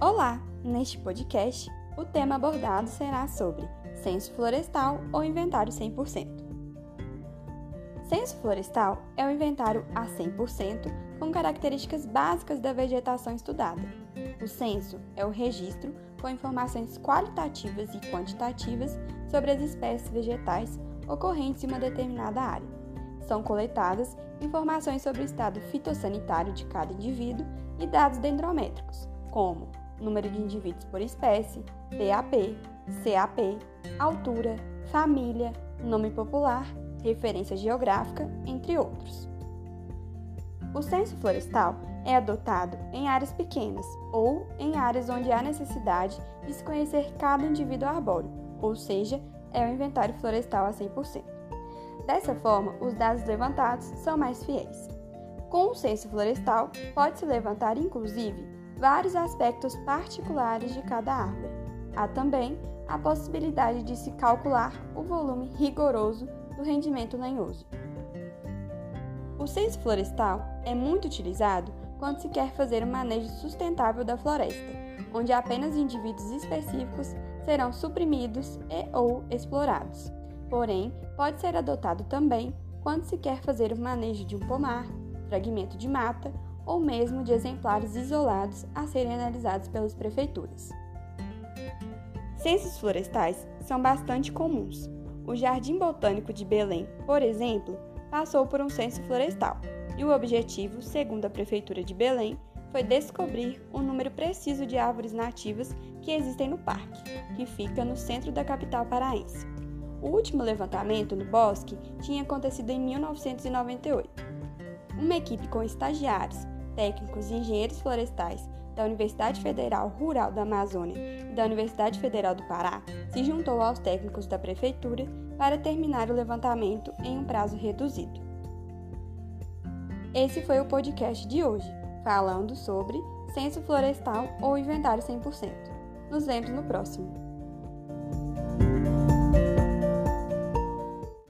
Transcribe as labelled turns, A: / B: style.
A: Olá! Neste podcast, o tema abordado será sobre censo florestal ou inventário 100%. Censo florestal é o inventário a 100% com características básicas da vegetação estudada. O censo é o registro com informações qualitativas e quantitativas sobre as espécies vegetais ocorrentes em uma determinada área. São coletadas informações sobre o estado fitossanitário de cada indivíduo e dados dendrométricos, como número de indivíduos por espécie, DAP, CAP, altura, família, nome popular, referência geográfica, entre outros. O censo florestal é adotado em áreas pequenas ou em áreas onde há necessidade de se conhecer cada indivíduo arbóreo, ou seja, é o inventário florestal a 100%. Dessa forma, os dados levantados são mais fiéis. Com o censo florestal, pode-se levantar, inclusive, vários aspectos particulares de cada árvore. Há também a possibilidade de se calcular o volume rigoroso do rendimento lenhoso. O censo florestal é muito utilizado quando se quer fazer um manejo sustentável da floresta, onde apenas indivíduos específicos serão suprimidos e ou explorados. Porém, pode ser adotado também quando se quer fazer o manejo de um pomar, fragmento de mata ou mesmo de exemplares isolados a serem analisados pelas prefeituras. Censos florestais são bastante comuns. O Jardim Botânico de Belém, por exemplo, passou por um censo florestal, e o objetivo, segundo a Prefeitura de Belém, foi descobrir o número preciso de árvores nativas que existem no parque, que fica no centro da capital paraense. O último levantamento no bosque tinha acontecido em 1998. Uma equipe com estagiários, técnicos e engenheiros florestais da Universidade Federal Rural da Amazônia e da Universidade Federal do Pará se juntou aos técnicos da prefeitura para terminar o levantamento em um prazo reduzido. Esse foi o podcast de hoje, falando sobre censo florestal ou inventário 100%. Nos vemos no próximo.